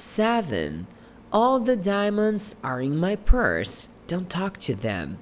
Seven. All the diamonds are in my purse. Don't talk to them.